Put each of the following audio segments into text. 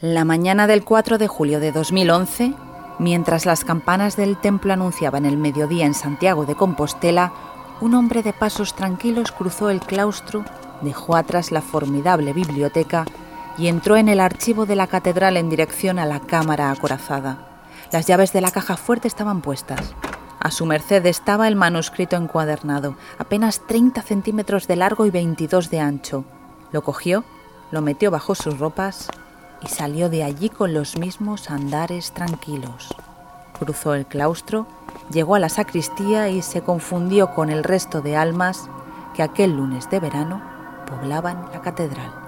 La mañana del 4 de julio de 2011, mientras las campanas del templo anunciaban el mediodía en Santiago de Compostela, un hombre de pasos tranquilos cruzó el claustro, dejó atrás la formidable biblioteca y entró en el archivo de la catedral en dirección a la cámara acorazada. Las llaves de la caja fuerte estaban puestas. A su merced estaba el manuscrito encuadernado, apenas 30 centímetros de largo y 22 de ancho. Lo cogió, lo metió bajo sus ropas y salió de allí con los mismos andares tranquilos. Cruzó el claustro, llegó a la sacristía y se confundió con el resto de almas que aquel lunes de verano poblaban la catedral.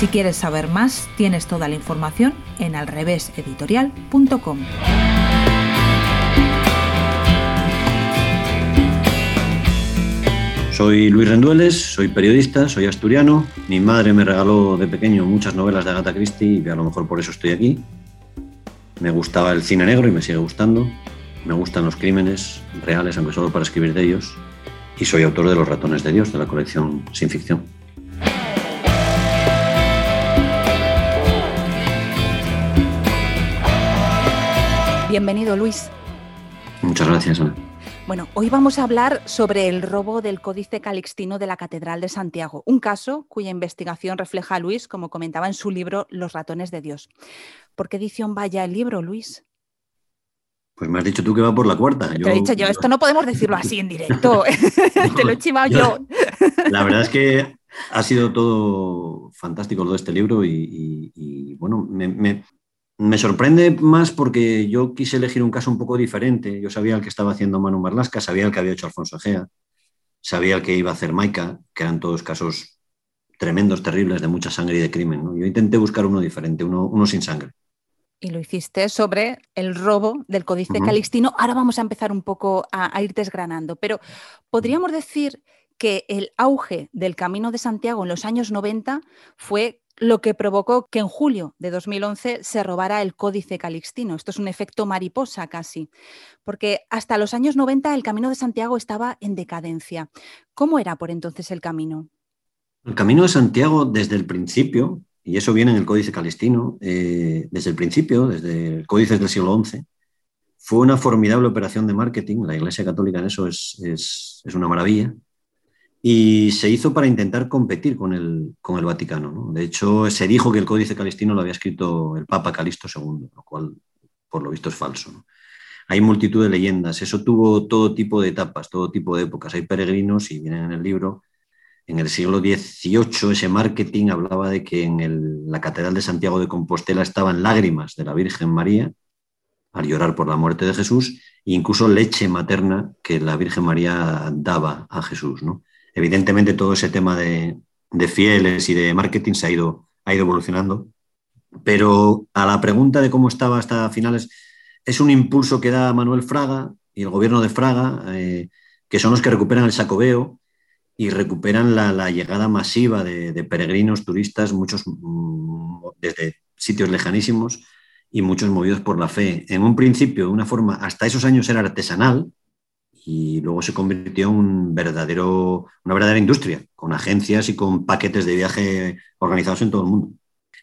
Si quieres saber más, tienes toda la información en alreveseditorial.com. Soy Luis Rendueles, soy periodista, soy asturiano. Mi madre me regaló de pequeño muchas novelas de Agatha Christie y a lo mejor por eso estoy aquí. Me gustaba el cine negro y me sigue gustando. Me gustan los crímenes reales, aunque solo para escribir de ellos. Y soy autor de Los ratones de Dios, de la colección Sin Ficción. Bienvenido, Luis. Muchas gracias, Ana. Bueno, hoy vamos a hablar sobre el robo del Códice Calixtino de la Catedral de Santiago, un caso cuya investigación refleja a Luis, como comentaba en su libro Los ratones de Dios. ¿Por qué edición vaya el libro, Luis? Pues me has dicho tú que va por la cuarta. Te he dicho yo, esto no podemos decirlo así en directo. Te lo he chivado yo. La verdad es que ha sido todo fantástico todo este libro y, bueno, me, me sorprende más porque yo quise elegir un caso un poco diferente. Yo sabía el que estaba haciendo Manu Marlasca, sabía el que había hecho Alfonso Egea, sabía el que iba a hacer Maika, que eran todos casos tremendos, terribles, de mucha sangre y de crimen. Yo intenté buscar uno diferente, uno, sin sangre. Y lo hiciste sobre el robo del Códice Calixtino. Ahora vamos a empezar un poco a, a ir desgranando, pero podríamos decir que el auge del Camino de Santiago en los años 90 fue lo que provocó que en julio de 2011 se robara el Códice Calixtino. Esto es un efecto mariposa casi, porque hasta los años 90 el Camino de Santiago estaba en decadencia. ¿Cómo era por entonces el camino? El Camino de Santiago desde el principio, y eso viene en el Códice Calixtino, eh, desde el principio, desde el Códice del siglo XI, fue una formidable operación de marketing. La Iglesia Católica en eso es, es una maravilla y se hizo para intentar competir con el, con el Vaticano. De hecho, se dijo que el Códice Calistino lo había escrito el Papa Calisto II, lo cual por lo visto es falso. Hay multitud de leyendas, eso tuvo todo tipo de etapas, todo tipo de épocas. Hay peregrinos, y vienen en el libro, en el siglo XVIII ese marketing hablaba de que en la Catedral de Santiago de Compostela estaban lágrimas de la Virgen María al llorar por la muerte de Jesús, e incluso leche materna que la Virgen María daba a Jesús. ¿no? Evidentemente todo ese tema de, fieles y de marketing se ha ido, ha ido evolucionando, pero a la pregunta de cómo estaba hasta finales, es un impulso que da Manuel Fraga y el gobierno de Fraga, eh, que son los que recuperan el sacobeo y recuperan la, llegada masiva de, peregrinos, turistas, muchos mm, desde sitios lejanísimos y muchos movidos por la fe. En un principio, de una forma, hasta esos años era artesanal, y luego se convirtió en un verdadero, una verdadera industria, con agencias y con paquetes de viaje organizados en todo el mundo.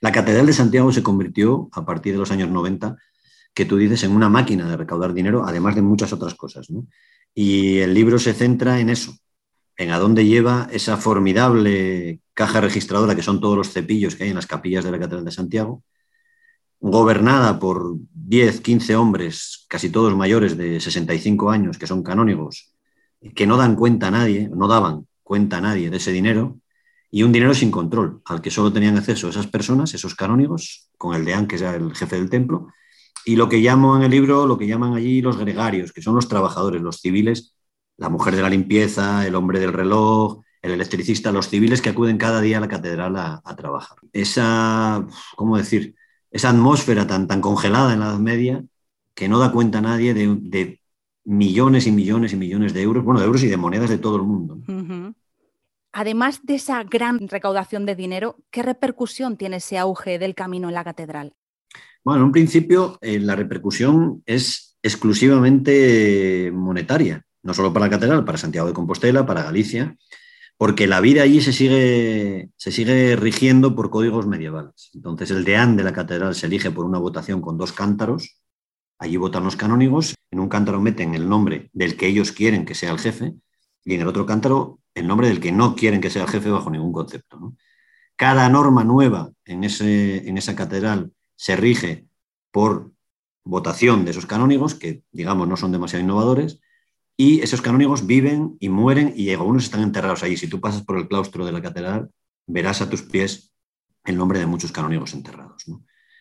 La Catedral de Santiago se convirtió, a partir de los años 90, que tú dices, en una máquina de recaudar dinero, además de muchas otras cosas. Y el libro se centra en eso, en a dónde lleva esa formidable caja registradora, que son todos los cepillos que hay en las capillas de la Catedral de Santiago, gobernada por 10, 15 hombres, casi todos mayores de 65 años, que son canónigos, que no dan cuenta a nadie, no daban cuenta a nadie de ese dinero, y un dinero sin control, al que solo tenían acceso esas personas, esos canónigos, con el deán, que era el jefe del templo, y lo que llamo en el libro, lo que llaman allí los gregarios, que son los trabajadores, los civiles, la mujer de la limpieza, el hombre del reloj, el electricista, los civiles que acuden cada día a la catedral a, trabajar. Esa, ¿cómo decir? Esa atmósfera tan, tan congelada en la Edad Media que no da cuenta a nadie de, millones y millones y millones de euros, bueno, de euros y de monedas de todo el mundo. Además de esa gran recaudación de dinero, ¿qué repercusión tiene ese auge del camino en la catedral? Bueno, en un principio eh, la repercusión es exclusivamente monetaria, no solo para la catedral, para Santiago de Compostela, para Galicia, porque la vida allí se sigue, se sigue rigiendo por códigos medievales. Entonces el deán de la catedral se elige por una votación con dos cántaros, allí votan los canónigos, en un cántaro meten el nombre del que ellos quieren que sea el jefe y en el otro cántaro el nombre del que no quieren que sea el jefe bajo ningún concepto. Cada norma nueva en, ese, en esa catedral se rige por votación de esos canónigos, que digamos no son demasiado innovadores, y esos canónigos viven y mueren y algunos están enterrados ahí. Si tú pasas por el claustro de la catedral, verás a tus pies el nombre de muchos canónigos enterrados.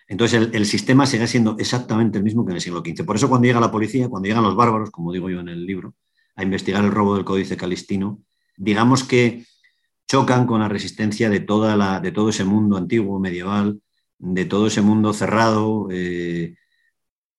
Entonces el, sistema sigue siendo exactamente el mismo que en el siglo XV. Por eso cuando llega la policía, cuando llegan los bárbaros, como digo yo en el libro, a investigar el robo del Códice Calistino, digamos que chocan con la resistencia de, toda la, de todo ese mundo antiguo, medieval, de todo ese mundo cerrado, eh,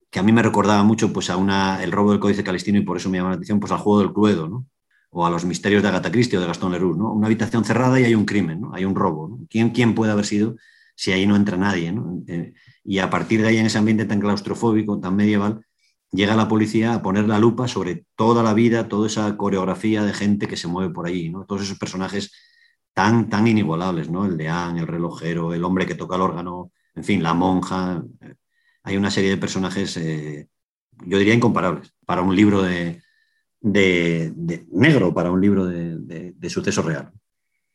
que a mí me recordaba mucho pues, a una, el robo del Códice Calistino y por eso me llama la atención pues, al juego del Cluedo, ¿no? o a los misterios de Agatha Christie o de Gastón Leroux. ¿no? Una habitación cerrada y hay un crimen, ¿no? hay un robo. ¿Quién, ¿Quién, puede haber sido si ahí no entra nadie? ¿no? Eh, y a partir de ahí, en ese ambiente tan claustrofóbico, tan medieval, llega la policía a poner la lupa sobre toda la vida, toda esa coreografía de gente que se mueve por ahí, ¿no? todos esos personajes tan, tan inigualables, ¿no? el deán, el relojero, el hombre que toca el órgano, en fin, la monja hay una serie de personajes, eh, yo diría, incomparables para un libro de, negro, para un libro de, suceso real.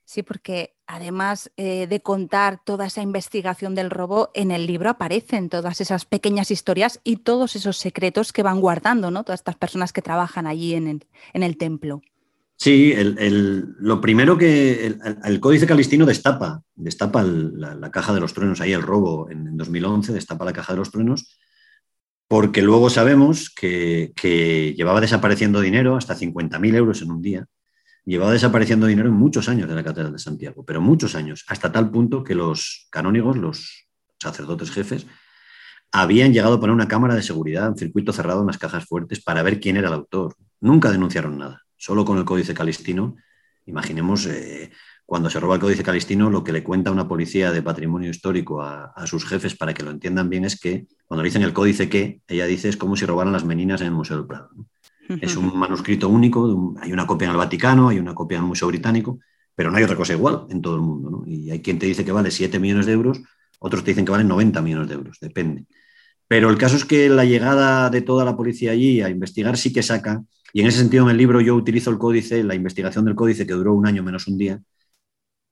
Sí, porque además eh, de contar toda esa investigación del robo, en el libro aparecen todas esas pequeñas historias y todos esos secretos que van guardando, ¿no? Todas estas personas que trabajan allí en el templo. Sí, lo primero que el, Códice Calistino destapa, destapa la, caja de los truenos, ahí el robo en, 2011, destapa la caja de los truenos, porque luego sabemos que, llevaba desapareciendo dinero, hasta 50.000 euros en un día, llevaba desapareciendo dinero en muchos años de la Catedral de Santiago, pero muchos años, hasta tal punto que los canónigos, los sacerdotes jefes, habían llegado a poner una cámara de seguridad en circuito cerrado en las cajas fuertes para ver quién era el autor. Nunca denunciaron nada solo con el Códice Calistino. Imaginemos eh, cuando se roba el Códice Calistino, lo que le cuenta una policía de patrimonio histórico a, sus jefes para que lo entiendan bien es que cuando le dicen el Códice que, ella dice es como si robaran las meninas en el Museo del Prado. Es un manuscrito único, hay una copia en el Vaticano, hay una copia en el Museo Británico, pero no hay otra cosa igual en todo el mundo. Y hay quien te dice que vale 7 millones de euros, otros te dicen que valen 90 millones de euros, depende. Pero el caso es que la llegada de toda la policía allí a investigar sí que saca y en ese sentido, en el libro yo utilizo el códice, la investigación del códice, que duró un año menos un día,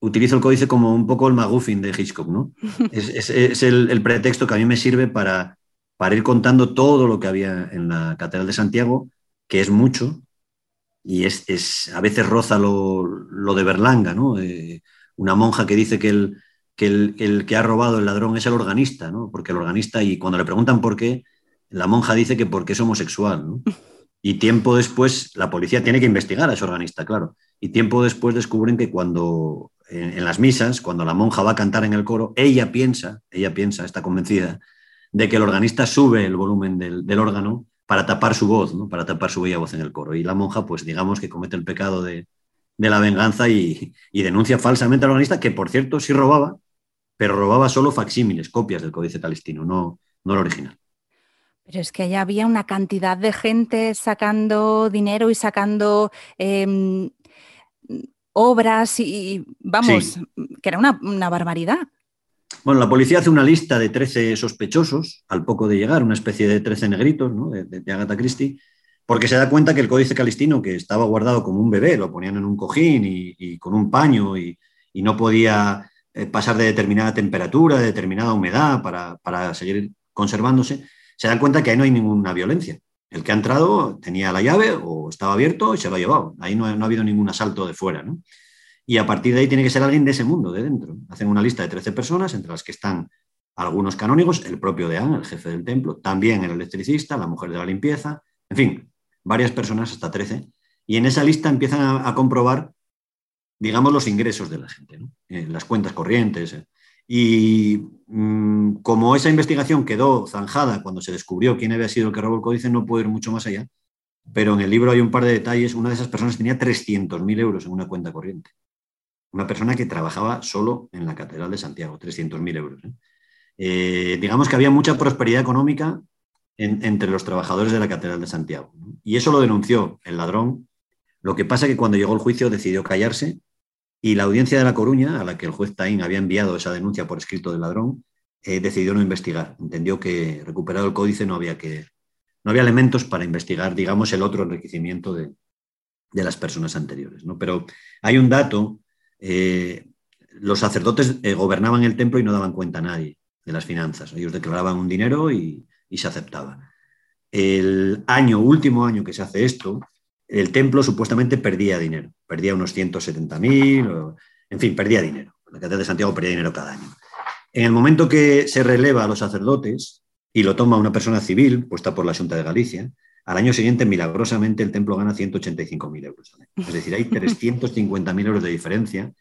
utilizo el códice como un poco el maguffin de Hitchcock, ¿no? es, el, pretexto que a mí me sirve para, para ir contando todo lo que había en la Catedral de Santiago, que es mucho, y es, a veces roza lo, de Berlanga, ¿no? Eh, una monja que dice que el, que el, que ha robado el ladrón es el organista, ¿no? Porque el organista, y cuando le preguntan por qué, la monja dice que porque es homosexual, ¿no? Y tiempo después, la policía tiene que investigar a ese organista, claro. Y tiempo después descubren que cuando, en, las misas, cuando la monja va a cantar en el coro, ella piensa, ella piensa, está convencida, de que el organista sube el volumen del, órgano para tapar su voz, ¿no? para tapar su bella voz en el coro. Y la monja, pues digamos que comete el pecado de, la venganza y, y, denuncia falsamente al organista, que por cierto sí robaba, pero robaba solo facsímiles, copias del Códice Calistino, no, no el original. Pero es que allá había una cantidad de gente sacando dinero y sacando em, obras y, vamos, que era una, barbaridad. Bueno, la policía hace una lista de 13 sospechosos al poco de llegar, una especie de 13 negritos ¿no? de, Agatha Christie, porque se da cuenta que el códice calistino, que estaba guardado como un bebé, lo ponían en un cojín y, con un paño y, no podía eh, pasar de determinada temperatura, de determinada humedad para, para seguir conservándose, se dan cuenta que ahí no hay ninguna violencia. El que ha entrado tenía la llave o estaba abierto y se lo ha llevado. Ahí no, ha habido ningún asalto de fuera. y a partir de ahí tiene que ser alguien de ese mundo, de dentro. Hacen una lista de 13 personas, entre las que están algunos canónigos, el propio deán, el jefe del templo, también el electricista, la mujer de la limpieza, en fin, varias personas, hasta 13. Y en esa lista empiezan a, comprobar, digamos, los ingresos de la gente, eh, las cuentas corrientes. Eh. Y mm, como esa investigación quedó zanjada cuando se descubrió quién había sido el que robó el códice, no puedo ir mucho más allá. Pero en el libro hay un par de detalles. Una de esas personas tenía 300.000 euros en una cuenta corriente. Una persona que trabajaba solo en la Catedral de Santiago, 300.000 euros. ¿eh? Eh, digamos que había mucha prosperidad económica entre los trabajadores de la Catedral de Santiago. Y eso lo denunció el ladrón. Lo que pasa es que cuando llegó el juicio decidió callarse y la audiencia de La Coruña, a la que el juez Taín había enviado esa denuncia por escrito del ladrón, eh, decidió no investigar. Entendió que recuperado el códice no había, que, no había elementos para investigar, digamos, el otro enriquecimiento de, las personas anteriores. ¿no? Pero hay un dato eh, los sacerdotes eh, gobernaban el templo y no daban cuenta a nadie de las finanzas. Ellos declaraban un dinero y, se aceptaba. El año, último año que se hace esto, el templo supuestamente perdía dinero, perdía unos 170.000, en fin, perdía dinero. La Catedral de Santiago perdía dinero cada año. En el momento que se releva a los sacerdotes y lo toma una persona civil, puesta por la Junta de Galicia, al año siguiente, milagrosamente, el templo gana 185.000 euros. Es decir, hay 350.000 euros de diferencia.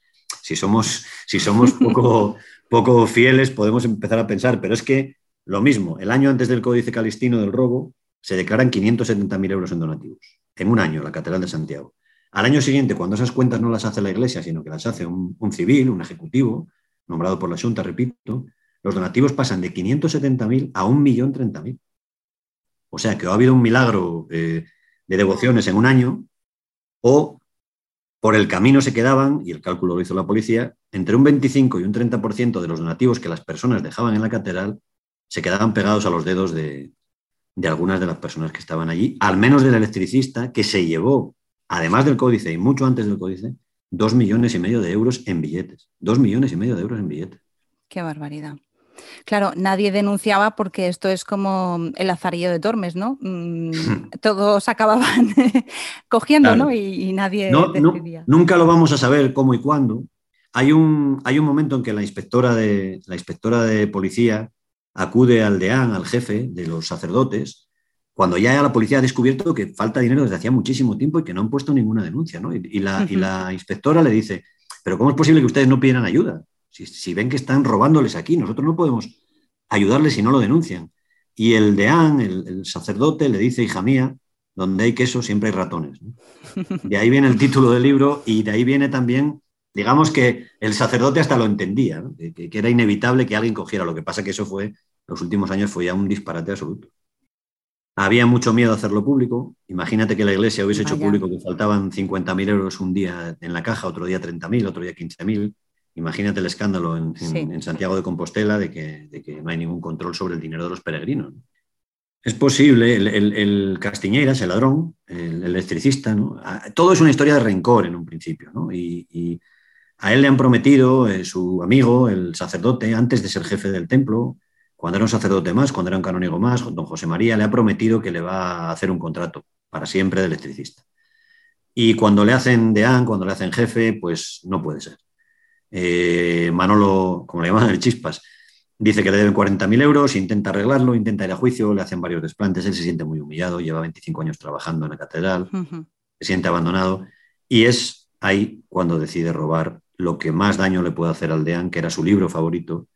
Si somos, si somos poco, poco fieles, podemos empezar a pensar, pero es que lo mismo, el año antes del Códice Calistino del robo, se declaran 570.000 euros en donativos. En un año, la Catedral de Santiago. Al año siguiente, cuando esas cuentas no las hace la Iglesia, sino que las hace un, civil, un ejecutivo, nombrado por la Junta, repito, los donativos pasan de 570.000 a 1.030.000. O sea que ha habido un milagro eh, de devociones en un año, o por el camino se quedaban, y el cálculo lo hizo la policía, entre un 25 y un 30% de los donativos que las personas dejaban en la catedral se quedaban pegados a los dedos de, algunas de las personas que estaban allí, al menos del electricista, que se llevó, además del códice y mucho antes del códice, dos millones y medio de euros en billetes. Dos millones y medio de euros en billetes. Qué barbaridad. Claro, nadie denunciaba porque esto es como el lazarillo de Tormes, ¿no? Mm, todos acababan cogiendo, ¿no? Y, nadie decidía. nunca lo vamos a saber cómo y cuándo. Hay un, hay un momento en que la inspectora, de, la inspectora de policía acude al deán, al jefe de los sacerdotes, cuando ya la policía ha descubierto que falta dinero desde hacía muchísimo tiempo y que no han puesto ninguna denuncia, ¿no? Y, la, y la inspectora le dice, pero ¿cómo es posible que ustedes no pidieran ayuda? Si, ven que están robándoles aquí, nosotros no podemos ayudarles si no lo denuncian. Y el deán, el, sacerdote, le dice, hija mía, donde hay queso siempre hay ratones. De ahí viene el título del libro y de ahí viene también, digamos que el sacerdote hasta lo entendía, que, era inevitable que alguien cogiera. Lo que pasa que eso fue, los últimos años fue ya un disparate absoluto. Había mucho miedo a hacerlo público. Imagínate que la iglesia hubiese hecho público que faltaban 50.000 euros un día en la caja, otro día 30.000, otro día 15.000. Imagínate el escándalo en, Santiago de Compostela de que, no hay ningún control sobre el dinero de los peregrinos. Es posible, el, el, el Castiñeiras, el ladrón, el, electricista, todo es una historia de rencor en un principio. Y, a él le han prometido eh, su amigo, el sacerdote, antes de ser jefe del templo, cuando era un sacerdote más, cuando era un canónigo más, don José María, le ha prometido que le va a hacer un contrato para siempre de electricista. Y cuando le hacen deán, cuando le hacen jefe, pues no puede ser. Eh, Manolo, como le llaman el Chispas, dice que le deben 40.000 euros, intenta arreglarlo, intenta ir a juicio, le hacen varios desplantes, él se siente muy humillado, lleva 25 años trabajando en la catedral, se siente abandonado y es ahí cuando decide robar lo que más daño le puede hacer al Deán, que era su libro favorito,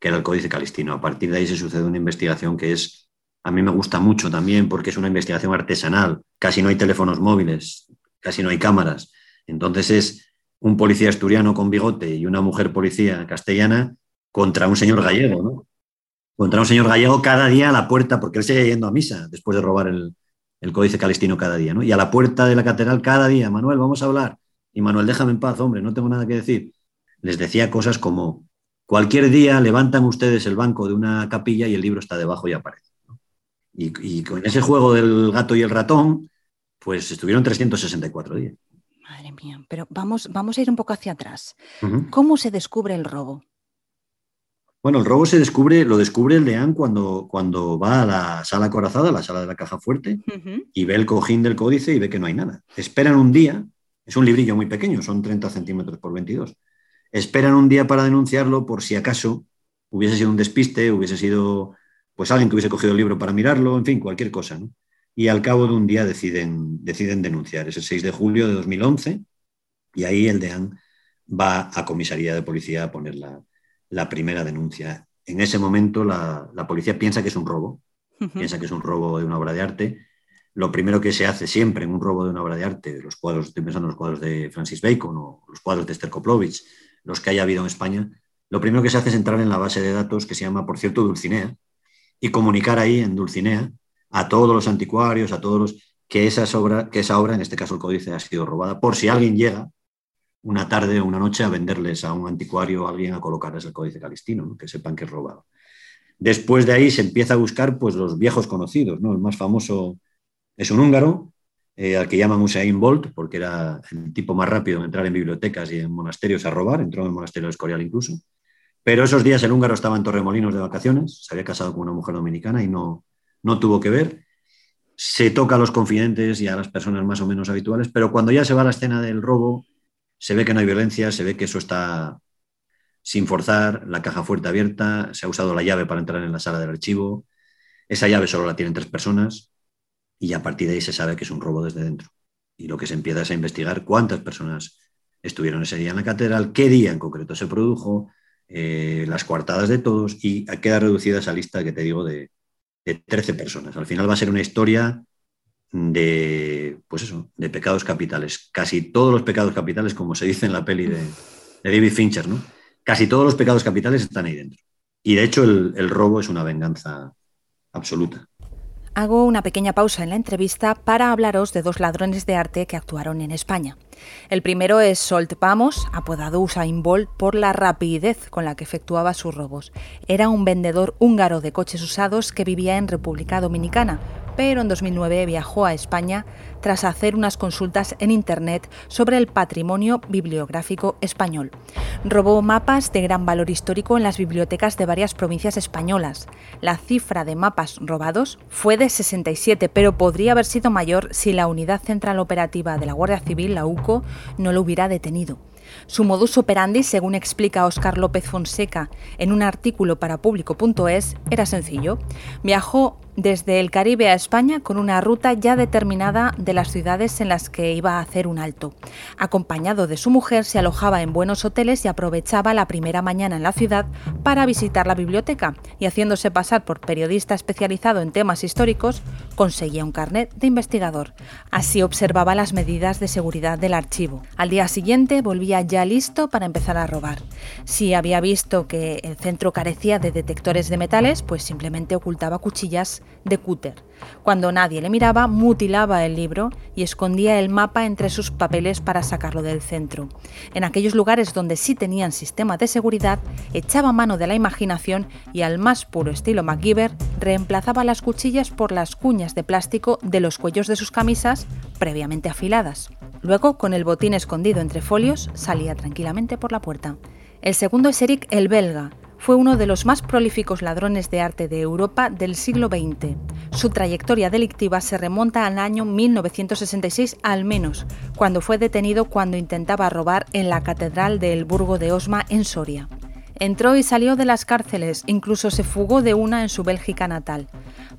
que era el Códice Calistino. A partir de ahí se sucede una investigación que es, a mí me gusta mucho también porque es una investigación artesanal, casi no hay teléfonos móviles, casi no hay cámaras, entonces es un policía asturiano con bigote y una mujer policía castellana contra un señor gallego, ¿no? Contra un señor gallego cada día a la puerta, porque él sigue yendo a misa después de robar el, códice calistino cada día, ¿no? Y a la puerta de la catedral cada día, Manuel, vamos a hablar. Y Manuel, déjame en paz, hombre, no tengo nada que decir. Les decía cosas como, cualquier día levantan ustedes el banco de una capilla y el libro está debajo y aparece. Y, y con ese juego del gato y el ratón, pues estuvieron 364 días. Madre mía, pero vamos, vamos a ir un poco hacia atrás. ¿Cómo se descubre el robo? Bueno, el robo se descubre, lo descubre el deán cuando, cuando va a la sala corazada, la sala de la caja fuerte, y ve el cojín del códice y ve que no hay nada. Esperan un día Es un librillo muy pequeño, son 30 centímetros por 22. Esperan un día para denunciarlo por si acaso hubiese sido un despiste, hubiese sido pues alguien que hubiese cogido el libro para mirarlo, en fin, cualquier cosa. ¿no? Y al cabo de un día deciden, deciden denunciar. Es el 6 de julio de 2011 y ahí el DEAN va a comisaría de policía a poner la, primera denuncia. En ese momento la, policía piensa que es un robo, piensa que es un robo de una obra de arte. Lo primero que se hace siempre en un robo de una obra de arte, los cuadros, estoy pensando en los cuadros de Francis Bacon o los cuadros de Esther Koplovich, los que haya habido en España, lo primero que se hace es entrar en la base de datos que se llama, por cierto, Dulcinea, y comunicar ahí en Dulcinea a todos los anticuarios, a todos los que, esa que esa obra, en este caso el códice, ha sido robada, por si alguien llega una tarde o una noche a venderles a un anticuario o a alguien a colocarles el códice calistino, que sepan que es robado. Después de ahí se empieza a buscar pues, los viejos conocidos. ¿no? El más famoso es un húngaro, eh, al que llaman Usain Bolt, porque era el tipo más rápido en entrar en bibliotecas y en monasterios a robar, entró en el monasterio de Escorial incluso. Pero esos días el húngaro estaba en Torremolinos de vacaciones, se había casado con una mujer dominicana y no, no tuvo que ver. Se toca a los confidentes y a las personas más o menos habituales, pero cuando ya se va a la escena del robo, se ve que no hay violencia, se ve que eso está sin forzar, la caja fuerte abierta, se ha usado la llave para entrar en la sala del archivo, esa llave solo la tienen tres personas, y a partir de ahí se sabe que es un robo desde dentro. Y lo que se empieza es a investigar cuántas personas estuvieron ese día en la catedral, qué día en concreto se produjo, eh, las coartadas de todos y queda reducida esa lista que te digo de, 13 personas. Al final va a ser una historia de, pues eso, de pecados capitales. Casi todos los pecados capitales, como se dice en la peli de, David Fincher, ¿no? Casi todos los pecados capitales están ahí dentro. Y de hecho el robo es una venganza absoluta. Hago una pequeña pausa en la entrevista para hablaros de dos ladrones de arte que actuaron en España. El primero es Solt Pamos, apodado Usain Bolt por la rapidez con la que efectuaba sus robos. Era un vendedor húngaro de coches usados que vivía en República Dominicana, pero en 2009 viajó a España tras hacer unas consultas en Internet sobre el patrimonio bibliográfico español. Robó mapas de gran valor histórico en las bibliotecas de varias provincias españolas. La cifra de mapas robados fue de 67, pero podría haber sido mayor si la Unidad Central Operativa de la Guardia Civil, la UCO, no lo hubiera detenido. Su modus operandi, según explica Óscar López Fonseca en un artículo para público.es, era sencillo. Viajó desde el Caribe a España con una ruta ya determinada de las ciudades en las que iba a hacer un alto. Acompañado de su mujer, se alojaba en buenos hoteles y aprovechaba la primera mañana en la ciudad para visitar la biblioteca y haciéndose pasar por periodista especializado en temas históricos, conseguía un carnet de investigador. Así observaba las medidas de seguridad del archivo. Al día siguiente volvía ya listo para empezar a robar. Si había visto que el centro carecía de detectores de metales, pues simplemente ocultaba cuchillas de cúter. Cuando nadie le miraba, mutilaba el libro y escondía el mapa entre sus papeles para sacarlo del centro. En aquellos lugares donde sí tenían sistema de seguridad, echaba mano de la imaginación y al más puro estilo MacGyver reemplazaba las cuchillas por las cuñas de plástico de los cuellos de sus camisas previamente afiladas. Luego, con el botín escondido entre folios, salía tranquilamente por la puerta. El segundo es Eric el belga, fue uno de los más prolíficos ladrones de arte de Europa del siglo XX. Su trayectoria delictiva se remonta al año 1966 al menos, cuando fue detenido cuando intentaba robar en la Catedral del Burgo de Osma en Soria. Entró y salió de las cárceles, incluso se fugó de una en su Bélgica natal.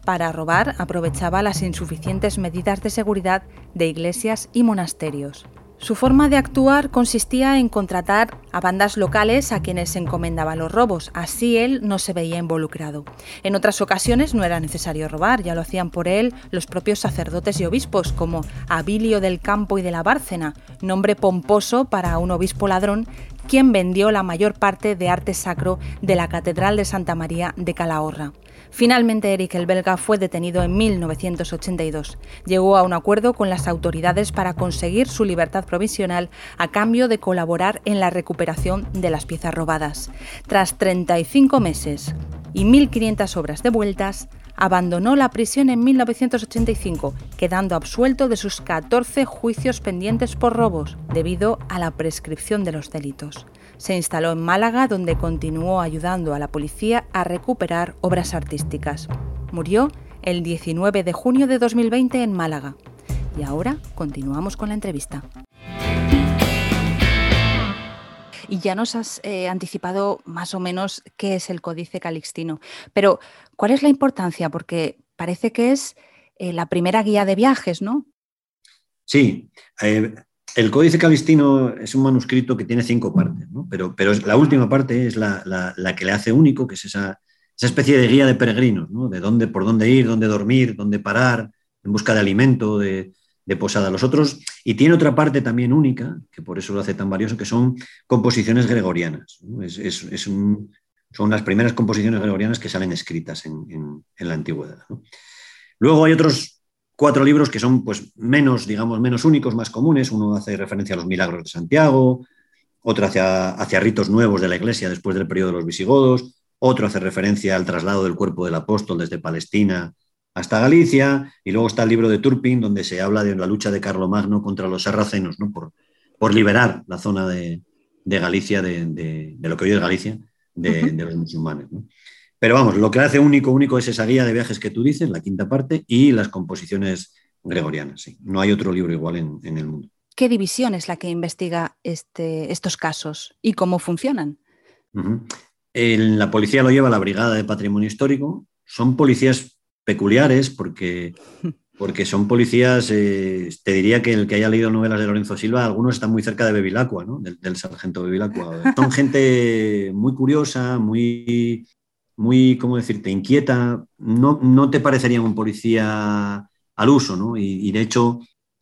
Para robar aprovechaba las insuficientes medidas de seguridad de iglesias y monasterios. Su forma de actuar consistía en contratar a bandas locales a quienes se encomendaban los robos, así él no se veía involucrado. En otras ocasiones no era necesario robar, ya lo hacían por él los propios sacerdotes y obispos, como Abilio del Campo y de la Bárcena, nombre pomposo para un obispo ladrón quien vendió la mayor parte de arte sacro de la Catedral de Santa María de Calahorra. Finalmente, Eric el belga fue detenido en 1982. Llegó a un acuerdo con las autoridades para conseguir su libertad provisional a cambio de colaborar en la recuperación de las piezas robadas. Tras 35 meses y 1.500 obras devueltas, abandonó la prisión en 1985, quedando absuelto de sus 14 juicios pendientes por robos, debido a la prescripción de los delitos. Se instaló en Málaga, donde continuó ayudando a la policía a recuperar obras artísticas. Murió el 19 de junio de 2020 en Málaga. Y ahora continuamos con la entrevista. Y ya nos has eh, anticipado más o menos qué es el Códice Calixtino. Pero, ¿cuál es la importancia? Porque parece que es eh, la primera guía de viajes, ¿no? Sí. Eh, el Códice Calixtino es un manuscrito que tiene cinco partes, ¿no? pero, pero la última parte es la, que le hace único, que es esa, esa especie de guía de peregrinos, ¿no? de dónde, por dónde ir, dónde dormir, dónde parar, en busca de alimento, de, de posada. Los otros, y tiene otra parte también única, que por eso lo hace tan valioso, que son composiciones gregorianas. son las primeras composiciones gregorianas que salen escritas en, la antigüedad. Luego hay otros cuatro libros que son pues, menos, digamos, menos únicos, más comunes. Uno hace referencia a los milagros de Santiago, otro hacia, hacia ritos nuevos de la Iglesia después del periodo de los visigodos, otro hace referencia al traslado del cuerpo del apóstol desde Palestina hasta Galicia, y luego está el libro de Turpin, donde se habla de la lucha de Carlomagno contra los sarracenos, ¿no? por, por liberar la zona de, Galicia, de, lo que hoy es Galicia, de, los musulmanes. Pero vamos, lo que hace único, único es esa guía de viajes que tú dices, la quinta parte, y las composiciones gregorianas. Sí. No hay otro libro igual en, el mundo. ¿Qué división es la que investiga este, estos casos y cómo funcionan? La policía lo lleva la Brigada de Patrimonio Histórico. Son policías peculiares porque, porque son policías, eh, te diría que el que haya leído novelas de Lorenzo Silva, algunos están muy cerca de Bevilacqua, ¿no? del, sargento Bevilacqua. Son gente muy curiosa, muy, muy, ¿cómo decirte?, inquieta. No, no te parecerían un policía al uso, ¿no? Y, de hecho,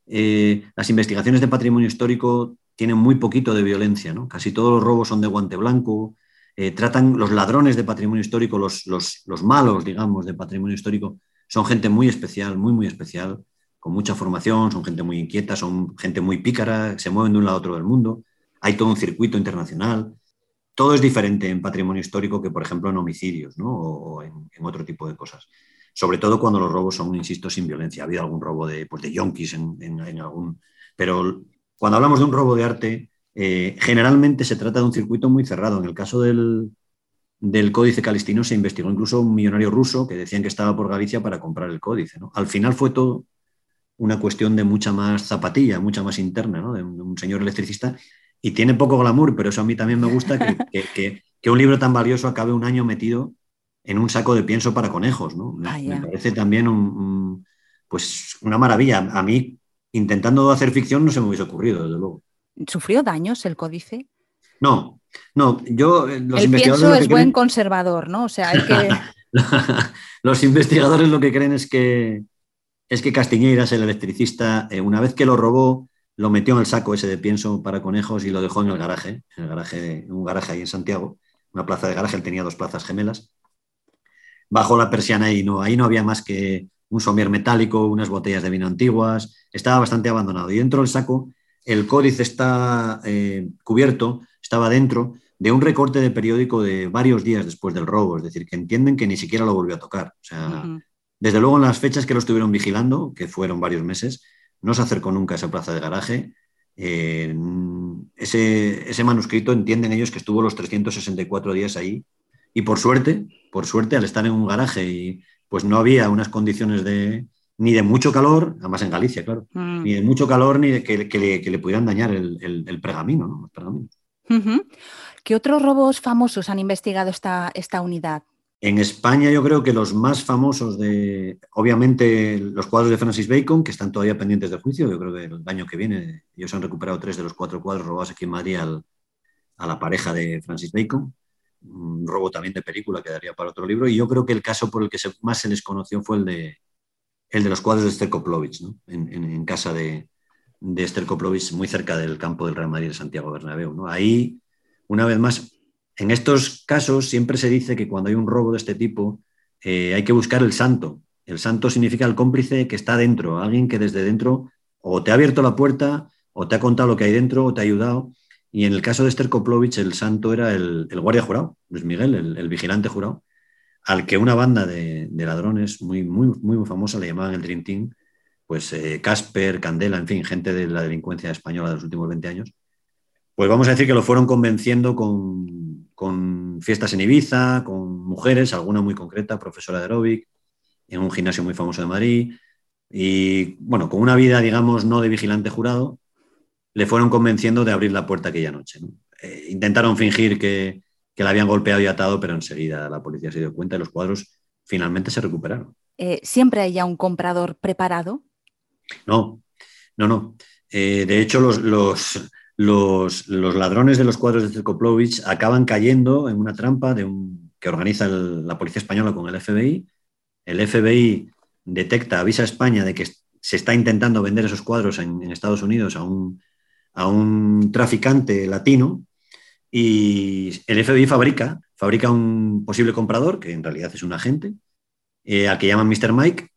eh, las investigaciones de patrimonio histórico tienen muy poquito de violencia, ¿no? Casi todos los robos son de guante blanco, eh, tratan los ladrones de patrimonio histórico, los, los, malos, digamos, de patrimonio histórico, son gente muy especial, muy, muy especial, con mucha formación, son gente muy inquieta, son gente muy pícara, se mueven de un lado a otro del mundo, hay todo un circuito internacional. Todo es diferente en patrimonio histórico que, por ejemplo, en homicidios ¿no? o, en, otro tipo de cosas. Sobre todo cuando los robos son, insisto, sin violencia. Ha habido algún robo de, pues, de yonkis en, algún... Pero cuando hablamos de un robo de arte, eh, generalmente se trata de un circuito muy cerrado. En el caso del, códice calistino se investigó incluso un millonario ruso que decían que estaba por Galicia para comprar el códice. Al final fue todo una cuestión de mucha más zapatilla, mucha más interna, de, un, señor electricista. Y tiene poco glamour, pero eso a mí también me gusta, que, un libro tan valioso acabe un año metido en un saco de pienso para conejos. ¿no? Me, parece también pues una maravilla. A mí, intentando hacer ficción, no se me hubiese ocurrido, desde luego. ¿Sufrió daños el códice? No, no, yo... Eh, los el pienso es buen conservador, ¿no? O sea, hay que... los investigadores lo que creen es que, es que Castiñeiras, el electricista, eh, una vez que lo robó, lo metió en el saco ese de pienso para conejos y lo dejó en el garaje, en el garaje, un garaje ahí en Santiago, una plaza de garaje, él tenía dos plazas gemelas. Bajó la persiana y no, ahí no había más que un somier metálico, unas botellas de vino antiguas, estaba bastante abandonado. Y dentro del saco el códice está eh, cubierto, estaba dentro de un recorte de periódico de varios días después del robo, es decir, que entienden que ni siquiera lo volvió a tocar. O sea, desde luego en las fechas que lo estuvieron vigilando, que fueron varios meses, no se acercó nunca a esa plaza de garaje. Eh, ese, ese, manuscrito entienden ellos que estuvo los 364 días ahí y por suerte, por suerte, al estar en un garaje y pues no había unas condiciones de, ni de mucho calor, además en Galicia, claro, mm. ni de mucho calor ni de que, le, pudieran dañar el, pergamino, ¿no? ¿Qué otros robos famosos han investigado esta, esta unidad? En España yo creo que los más famosos de, obviamente, los cuadros de Francis Bacon, que están todavía pendientes de juicio, yo creo que el año que viene ellos han recuperado tres de los cuatro cuadros robados aquí en Madrid a la pareja de Francis Bacon. Un robo también de película que daría para otro libro. Y yo creo que el caso por el que más se les conoció fue el de, el de los cuadros de Esther Koplovich, en, casa de, de Esther Koplovich, muy cerca del campo del Real Madrid de Santiago Bernabéu. ¿no? Ahí, una vez más, en estos casos siempre se dice que cuando hay un robo de este tipo eh, hay que buscar el santo. El santo significa el cómplice que está dentro, alguien que desde dentro o te ha abierto la puerta o te ha contado lo que hay dentro o te ha ayudado. Y en el caso de Esther Koplovich, el santo era el, guardia jurado, Luis Miguel, el vigilante jurado, al que una banda de, ladrones muy, muy, muy famosa le llamaban el Dream pues eh, Casper, Candela, en fin, gente de la delincuencia española de los últimos 20 años, pues vamos a decir que lo fueron convenciendo con, fiestas en Ibiza, con mujeres, alguna muy concreta, profesora de aeróbic, en un gimnasio muy famoso de Madrid, y bueno, con una vida, digamos, no de vigilante jurado, le fueron convenciendo de abrir la puerta aquella noche. Eh, intentaron fingir que, que la habían golpeado y atado, pero enseguida la policía se dio cuenta y los cuadros finalmente se recuperaron. Eh, ¿Siempre hay ya un comprador preparado? No, no, no. Eh, de hecho, los, los, ladrones de los cuadros de Zerkoplovich acaban cayendo en una trampa que organiza la policía española con el FBI. El FBI detecta, avisa a España de que se está intentando vender esos cuadros en, Estados Unidos a un, a un traficante latino y el FBI fabrica, fabrica un posible comprador, que en realidad es un agente, eh, al que llaman Mr. Mike,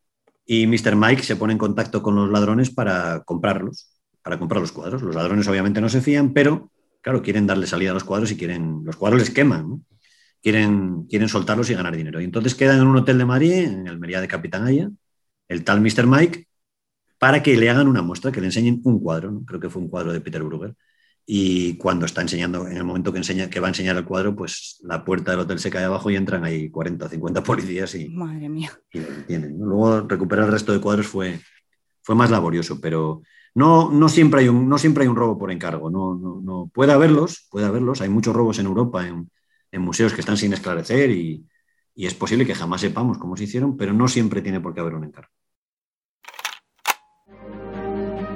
y Mr. Mike se pone en contacto con los ladrones para comprarlos, para comprar los cuadros. Los ladrones obviamente no se fían, pero claro, quieren darle salida a los cuadros y quieren, los cuadros les queman, quieren, quieren soltarlos y ganar dinero. Y entonces quedan en un hotel de Madrid, en el Mería de Capitanaya, el tal Mr. Mike, para que le hagan una muestra, que le enseñen un cuadro, creo que fue un cuadro de Peter Bruegel, y cuando está enseñando, en el momento que, enseña, que va a enseñar el cuadro, pues la puerta del hotel se cae abajo y entran ahí 40 o 50 policías y, Madre mía. y lo detienen. Luego recuperar el resto de cuadros fue, fue más laborioso, pero no, no, siempre hay un, no siempre hay un robo por encargo. No, no. Puede haberlos, puede haberlos. Hay muchos robos en Europa, en, en museos que están sin esclarecer y, y es posible que jamás sepamos cómo se hicieron, pero no siempre tiene por qué haber un encargo.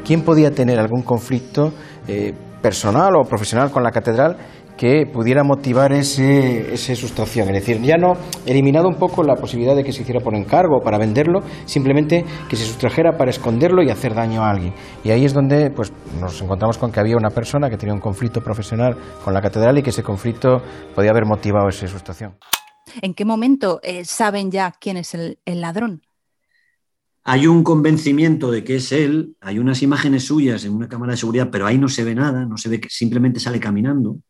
¿Quién podía tener algún conflicto eh, personal o profesional con la catedral que pudiera motivar ese, esa sustracción. Es decir, ya no eliminado un poco la posibilidad de que se hiciera por encargo o para venderlo, simplemente que se sustrajera para esconderlo y hacer daño a alguien. Y ahí es donde pues, nos encontramos con que había una persona que tenía un conflicto profesional con la catedral y que ese conflicto podía haber motivado esa sustracción. ¿En qué momento eh, saben ya quién es el, el ladrón? Hay un convencimiento de que es él, hay unas imágenes suyas en una cámara de seguridad, pero ahí no se ve nada, no se ve que simplemente sale caminando.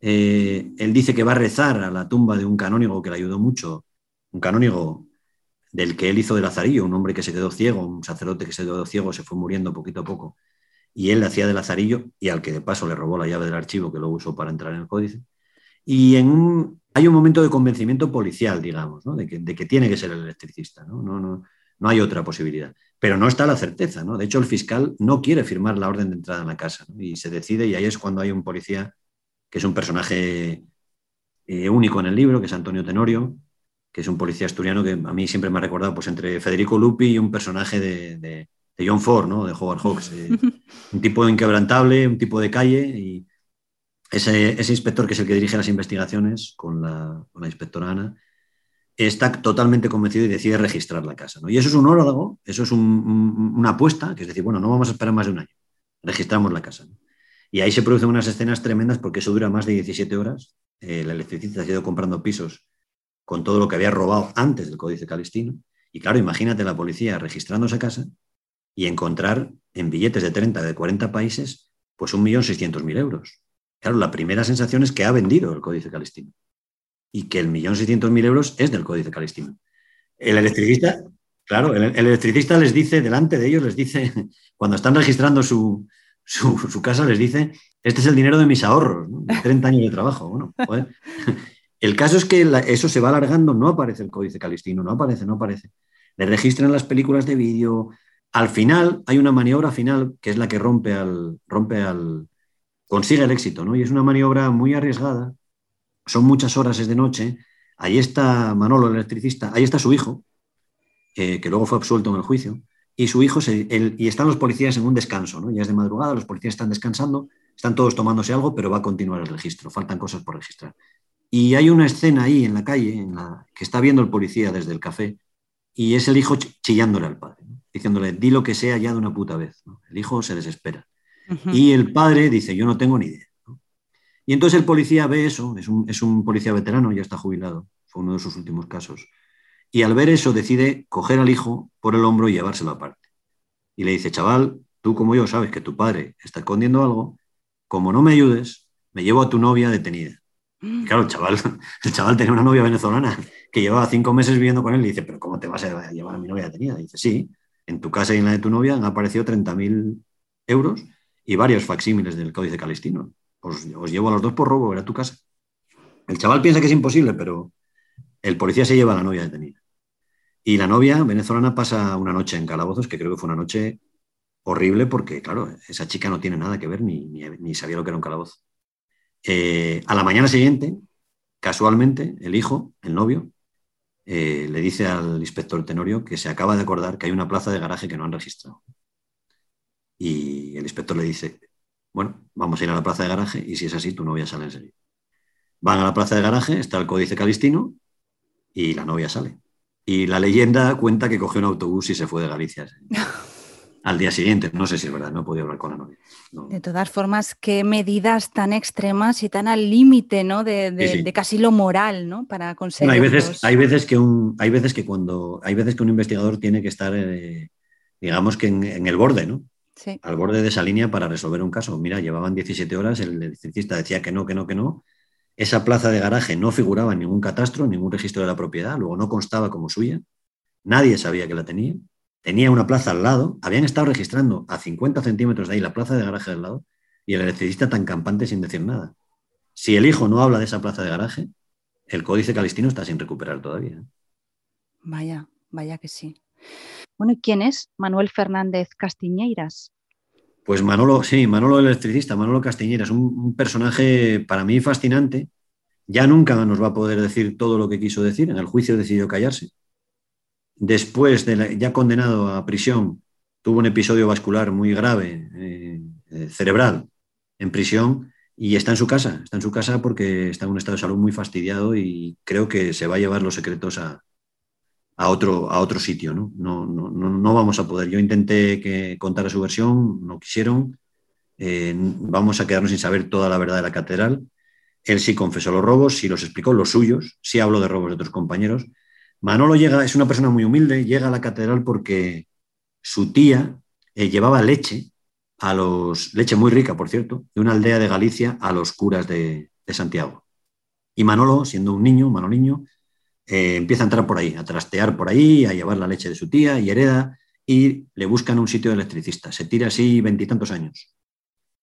Eh, él dice que va a rezar a la tumba de un canónigo que le ayudó mucho, un canónigo del que él hizo de Lazarillo, un hombre que se quedó ciego, un sacerdote que se quedó ciego, se fue muriendo poquito a poco, y él hacía de Lazarillo y al que de paso le robó la llave del archivo que lo usó para entrar en el códice. Y hay un momento de convencimiento policial, digamos, de, que, tiene que ser el electricista. ¿no? Hay otra posibilidad. Pero no está la certeza, ¿no? De hecho, el fiscal no quiere firmar la orden de entrada en la casa y se decide, y ahí es cuando hay un policía que es un personaje eh, único en el libro, que es Antonio Tenorio, que es un policía asturiano que a mí siempre me ha recordado pues, entre Federico Lupi y un personaje de, de, de John Ford, ¿no? de Howard Hawks. Eh, un tipo inquebrantable, un tipo de calle, y ese, ese, inspector que es el que dirige las investigaciones con la, con la inspectora Ana, está totalmente convencido y decide registrar la casa. ¿no? Y eso es un órago, eso es un, un, una apuesta, que es decir, bueno, no vamos a esperar más de un año, registramos la casa. ¿no? Y ahí se producen unas escenas tremendas porque eso dura más de 17 horas. Eh, el electricista ha ido comprando pisos con todo lo que había robado antes del Códice Calistino. Y claro, imagínate la policía registrando esa casa y encontrar en billetes de 30, de 40 países, pues 1.600.000 euros. Claro, la primera sensación es que ha vendido el Códice Calistino y que el millón seiscientos mil euros es del Códice Calistino. El electricista, claro, el, el, electricista les dice, delante de ellos, les dice, cuando están registrando su, su, casa, les dice, este es el dinero de mis ahorros, ¿no? de 30 años de trabajo. Bueno. El caso es que eso se va alargando, no aparece el Códice Calistino, no aparece, no aparece. Le registran las películas de vídeo. Al final hay una maniobra final que es la que rompe al, rompe al, consigue el éxito, ¿no? Y es una maniobra muy arriesgada, son muchas horas, es de noche. Ahí está Manolo, el electricista, ahí está su hijo, eh, que luego fue absuelto en el juicio, y su hijo, se, el, y están los policías en un descanso, ¿no? ya es de madrugada, los policías están descansando, están todos tomándose algo, pero va a continuar el registro, faltan cosas por registrar. Y hay una escena ahí en la calle en la, que está viendo el policía desde el café, y es el hijo chillándole al padre, ¿no? diciéndole, di lo que sea ya de una puta vez. ¿no? El hijo se desespera. Uh -huh. Y el padre dice, yo no tengo ni idea. Y entonces el policía ve eso, es un, es un, policía veterano, ya está jubilado, fue uno de sus últimos casos. Y al ver eso decide coger al hijo por el hombro y llevárselo aparte. Y le dice, chaval, tú como yo sabes que tu padre está escondiendo algo, como no me ayudes, me llevo a tu novia detenida. Y claro, el chaval, el chaval tenía una novia venezolana que llevaba cinco meses viviendo con él y dice, pero ¿cómo te vas a llevar a mi novia detenida? Y dice, sí, en tu casa y en la de tu novia han aparecido 30.000 euros y varios facsímiles del Códice Calistino os, llevo a los dos por robo, era tu casa. El chaval piensa que es imposible, pero el policía se lleva a la novia detenida. Y la novia venezolana pasa una noche en calabozos, que creo que fue una noche horrible porque, claro, esa chica no tiene nada que ver ni, sabía lo que era un calabozo. Eh, a la mañana siguiente, casualmente, el hijo, el novio, eh, le dice al inspector Tenorio que se acaba de acordar que hay una plaza de garaje que no han registrado. Y el inspector le dice, bueno, vamos a ir a la plaza de garaje y si es así, tu novia sale enseguida. Van a la plaza de garaje, está el códice calistino y la novia sale. Y la leyenda cuenta que cogió un autobús y se fue de Galicia. al día siguiente. No sé si es verdad, no he podido hablar con la novia. De todas formas, qué medidas tan extremas y tan al límite, ¿no? De, casi lo moral, ¿no? Para conseguir. hay veces, hay veces que un, hay veces que cuando, hay veces que un investigador tiene que estar, eh, digamos que en, el borde, ¿no? Sí. Al borde de esa línea para resolver un caso. Mira, llevaban 17 horas, el electricista decía que no, que no, que no. Esa plaza de garaje no figuraba en ningún catastro, en ningún registro de la propiedad, luego no constaba como suya. Nadie sabía que la tenía tenía una plaza al lado, habían estado registrando a 50 centímetros de ahí la plaza de garaje del lado y el electricista tan campante sin decir nada. Si el hijo no habla de esa plaza de garaje, el códice calistino está sin recuperar todavía. Vaya, vaya que sí. Bueno, ¿quién es Manuel Fernández Castiñeiras? Pues Manolo, sí, Manolo el electricista, Manolo Castiñeiras, un, un personaje para mí fascinante. Ya nunca nos va a poder decir todo lo que quiso decir. En el juicio decidió callarse Después, de ya condenado a prisión, tuvo un episodio vascular muy grave, eh, eh, cerebral, en prisión, y está en su casa. Está en su casa porque está en un estado de salud muy fastidiado y creo que se va a llevar los secretos a, otro, a otro sitio. ¿no? No, no, vamos a poder. Yo intenté que contara su versión, no quisieron. Eh, vamos a quedarnos sin saber toda la verdad de la catedral. Él sí confesó los robos, sí los explicó, los suyos, sí habló de robos de otros compañeros, Manolo llega, es una persona muy humilde, llega a la catedral porque su tía eh, llevaba leche a los, leche muy rica, por cierto, de una aldea de Galicia a los curas de, Santiago. Y Manolo, siendo un niño, Manoliño, eh, empieza a entrar por ahí, a trastear por ahí, a llevar la leche de su tía y hereda, y le buscan un sitio de electricista. Se tira así veintitantos años.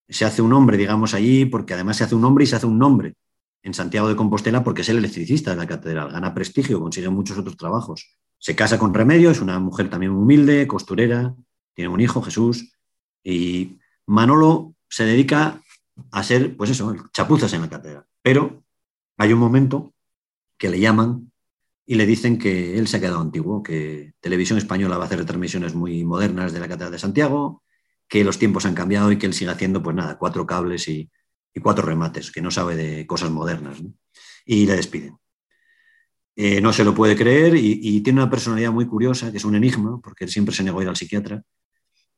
Se hace un hombre, digamos, allí, porque además se hace un hombre y se hace un nombre en Santiago de Compostela porque es el electricista de la catedral, gana prestigio, consigue muchos otros trabajos. Se casa con Remedio, es una mujer también humilde, costurera, tiene un hijo, Jesús, y Manolo se dedica a ser, pues eso, chapuzas en la catedral. Pero hay un momento que le llaman y le dicen que él se ha quedado antiguo, que Televisión Española va a hacer retransmisiones muy modernas de la Catedral de Santiago, que los tiempos han cambiado y que él sigue haciendo, pues nada, cuatro cables y, cuatro remates, que no sabe de cosas modernas. Y le despiden. Eh, no se lo puede creer y, tiene una personalidad muy curiosa, que es un enigma, porque él siempre se negó a ir al psiquiatra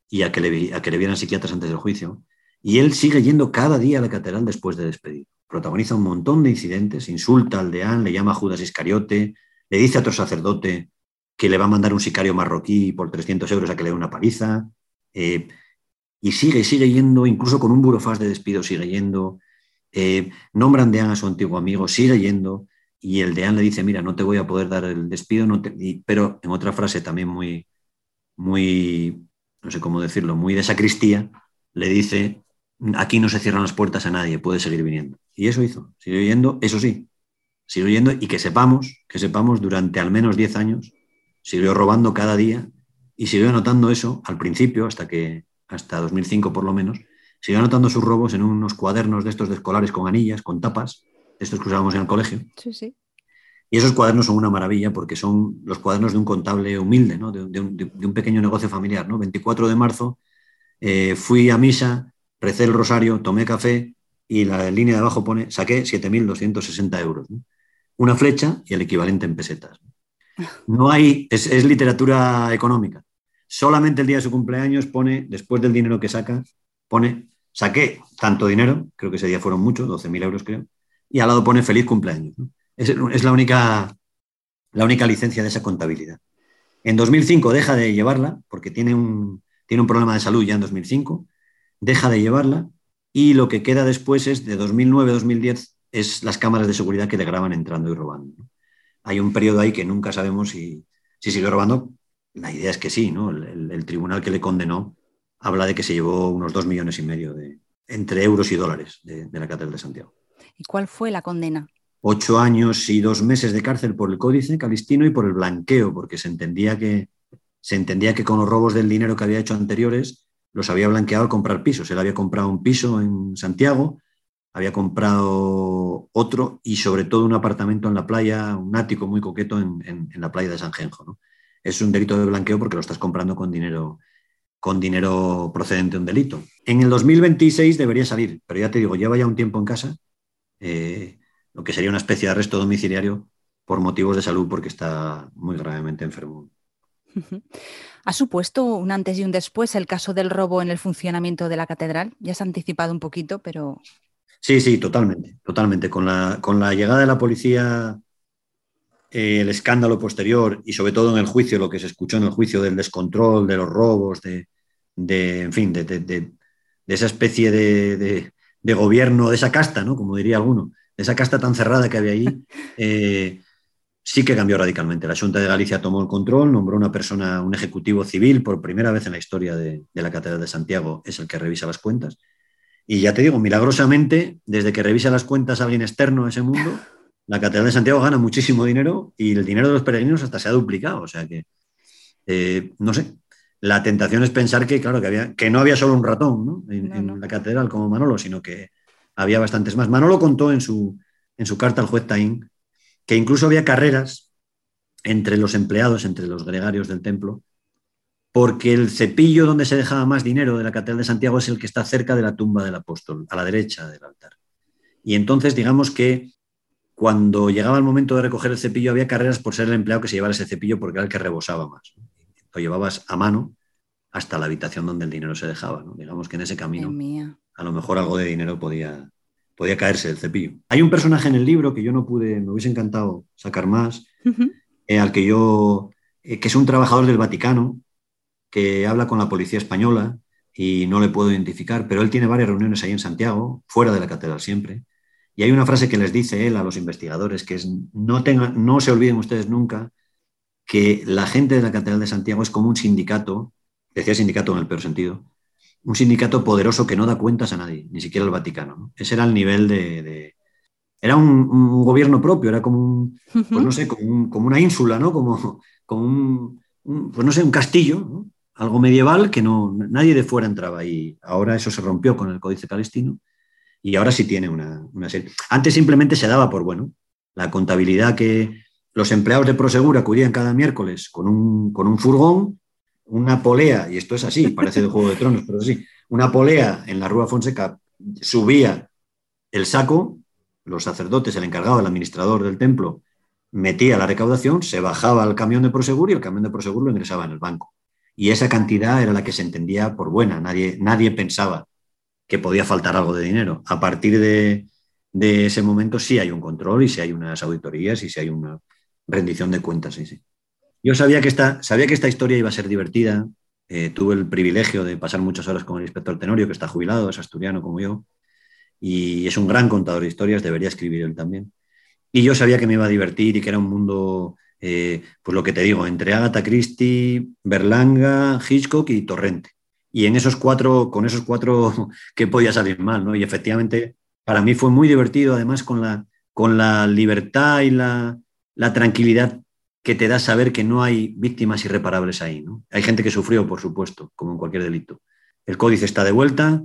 y a que, le, a que le vieran psiquiatras antes del juicio. Y él sigue yendo cada día a la catedral después de despedir. Protagoniza un montón de incidentes, insulta al deán, le llama Judas Iscariote, le dice a otro sacerdote que le va a mandar un sicario marroquí por 300 euros a que le dé una paliza. Eh, y sigue, sigue yendo, incluso con un burofax de despido sigue yendo. Eh, nombran Deán a su antiguo amigo, sigue yendo. Y el Deán le dice, mira, no te voy a poder dar el despido, no pero en otra frase también muy, muy, no sé cómo decirlo, muy de sacristía, le dice, aquí no se cierran las puertas a nadie, puede seguir viniendo. Y eso hizo, sigue yendo, eso sí, sigue yendo y que sepamos, que sepamos, durante al menos 10 años, siguió robando cada día y siguió notando eso al principio, hasta que hasta 2005 por lo menos, siguió anotando sus robos en unos cuadernos de estos de escolares con anillas, con tapas, estos que usábamos en el colegio. Sí, sí. Y esos cuadernos son una maravilla porque son los cuadernos de un contable humilde, ¿no? de, un, pequeño negocio familiar. ¿no? 24 de marzo eh, fui a misa, recé el rosario, tomé café y la línea de abajo pone, saqué 7.260 euros. Una flecha y el equivalente en pesetas. No hay, es literatura económica. Solamente el día de su cumpleaños pone, después del dinero que saca, pone, saqué tanto dinero, creo que ese día fueron muchos, 12.000 euros creo, y al lado pone feliz cumpleaños. Es, la, única, la única licencia de esa contabilidad. En 2005 deja de llevarla, porque tiene un, tiene un problema de salud ya en 2005, deja de llevarla y lo que queda después es de 2009-2010 es las cámaras de seguridad que le graban entrando y robando. Hay un periodo ahí que nunca sabemos si, si sigue robando, la idea es que sí, ¿no? El, tribunal que le condenó habla de que se llevó unos dos millones y medio de, entre euros y dólares de, la Catedral de Santiago. ¿Y cuál fue la condena? Ocho años y dos meses de cárcel por el Códice Calistino y por el blanqueo, porque se entendía que, se entendía que con los robos del dinero que había hecho anteriores los había blanqueado al comprar pisos. Él había comprado un piso en Santiago, había comprado otro y sobre todo un apartamento en la playa, un ático muy coqueto en, la playa de San Genjo. Es un delito de blanqueo porque lo estás comprando con dinero, con dinero procedente de un delito. En el 2026 debería salir, pero ya te digo, lleva ya un tiempo en casa, eh, lo que sería una especie de arresto domiciliario por motivos de salud porque está muy gravemente enfermo. ¿Ha supuesto un antes y un después el caso del robo en el funcionamiento de la catedral? Ya se ha anticipado un poquito, pero... Sí, sí, totalmente, totalmente. Con la, con la llegada de la policía, eh, el escándalo posterior y sobre todo en el juicio, lo que se escuchó en el juicio del descontrol, de los robos, de, en fin, de, esa especie de, gobierno, de esa casta, ¿no? Como diría alguno, de esa casta tan cerrada que había ahí, eh, sí que cambió radicalmente. La Junta de Galicia tomó el control, nombró una persona, un ejecutivo civil, por primera vez en la historia de, la Catedral de Santiago, es el que revisa las cuentas. Y ya te digo, milagrosamente, desde que revisa las cuentas alguien externo a ese mundo, la Catedral de Santiago gana muchísimo dinero y el dinero de los peregrinos hasta se ha duplicado. O sea que, eh, no sé, la tentación es pensar que, claro, que, había, que no había solo un ratón En, la catedral como Manolo, sino que había bastantes más. Manolo contó en su, en su carta al juez Taín que incluso había carreras entre los empleados, entre los gregarios del templo, porque el cepillo donde se dejaba más dinero de la Catedral de Santiago es el que está cerca de la tumba del apóstol, a la derecha del altar. Y entonces, digamos que cuando llegaba el momento de recoger el cepillo, había carreras por ser el empleado que se llevara ese cepillo porque era el que rebosaba más. Lo llevabas a mano hasta la habitación donde el dinero se dejaba. Digamos que en ese camino a lo mejor algo de dinero podía, podía caerse el cepillo. Hay un personaje en el libro que yo no pude, me hubiese encantado sacar más, eh, al que yo, eh, que es un trabajador del Vaticano, que habla con la policía española y no le puedo identificar, pero él tiene varias reuniones ahí en Santiago, fuera de la catedral siempre, y hay una frase que les dice él a los investigadores, que es, no, no se olviden ustedes nunca que la gente de la Catedral de Santiago es como un sindicato, decía sindicato en el peor sentido, un sindicato poderoso que no da cuentas a nadie, ni siquiera al Vaticano. Ese era el nivel de... Era un, gobierno propio, era como un, pues no sé, como, una ínsula, ¿no? Como, como un, pues no sé, un castillo, algo medieval que no, nadie de fuera entraba y ahora eso se rompió con el Códice Palestino y ahora sí tiene una, una serie. Antes simplemente se daba por bueno la contabilidad que los empleados de Prosegur acudían cada miércoles con un, con un furgón una polea, y esto es así, parece de Juego de Tronos, pero sí, una polea en la Rúa Fonseca subía el saco, los sacerdotes, el encargado, el administrador del templo, metía la recaudación, se bajaba al camión de Prosegur y el camión de Prosegur lo ingresaba en el banco. Y esa cantidad era la que se entendía por buena, nadie, nadie pensaba que podía faltar algo de dinero. A partir de, de ese momento sí hay un control y sí hay unas auditorías y sí hay una rendición de cuentas, sí, sí. Yo sabía que esta, sabía que esta historia iba a ser divertida. Eh, tuve el privilegio de pasar muchas horas con el inspector Tenorio, que está jubilado, es asturiano como yo, y es un gran contador de historias, debería escribir él también. Y yo sabía que me iba a divertir y que era un mundo, eh, pues lo que te digo, entre Agatha Christie, Berlanga, Hitchcock y Torrente. Y en esos cuatro, con esos cuatro, ¿qué podía salir mal? ¿no? Y efectivamente, para mí fue muy divertido, además con la, con la libertad y la, la tranquilidad que te da saber que no hay víctimas irreparables ahí. Hay gente que sufrió, por supuesto, como en cualquier delito. El códice está de vuelta,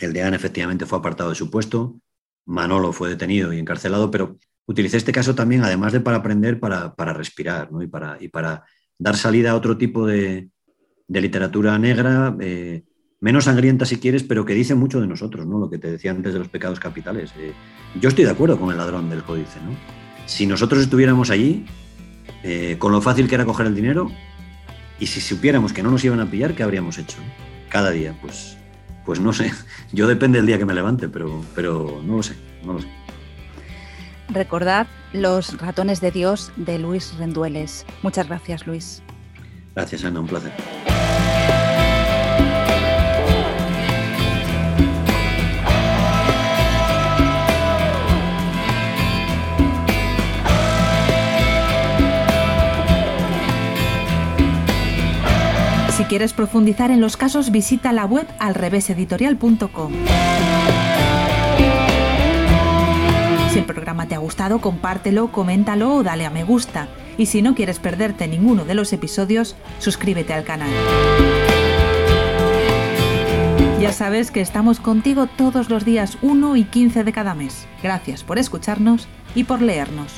el de Ana efectivamente fue apartado de su puesto, Manolo fue detenido y encarcelado, pero utilicé este caso también, además de para aprender, para, respirar ¿no? y, para, y para dar salida a otro tipo de, literatura negra, eh, menos sangrienta si quieres, pero que dice mucho de nosotros, ¿no? lo que te decía antes de los pecados capitales. Eh, yo estoy de acuerdo con el ladrón del códice. ¿no? Si nosotros estuviéramos allí, eh, con lo fácil que era coger el dinero y si supiéramos que no nos iban a pillar, ¿qué habríamos hecho? Cada día, pues, pues no sé. Yo depende del día que me levante, pero, pero no lo sé, no lo sé. Recordad Los ratones de Dios de Luis Rendueles. Muchas gracias, Luis. Gracias, Ana, un placer. Si quieres profundizar en los casos, visita la web alreveseditorial.com. Si el programa te ha gustado, compártelo, coméntalo o dale a me gusta. Y si no quieres perderte ninguno de los episodios, suscríbete al canal. Ya sabes que estamos contigo todos los días 1 y 15 de cada mes. Gracias por escucharnos y por leernos.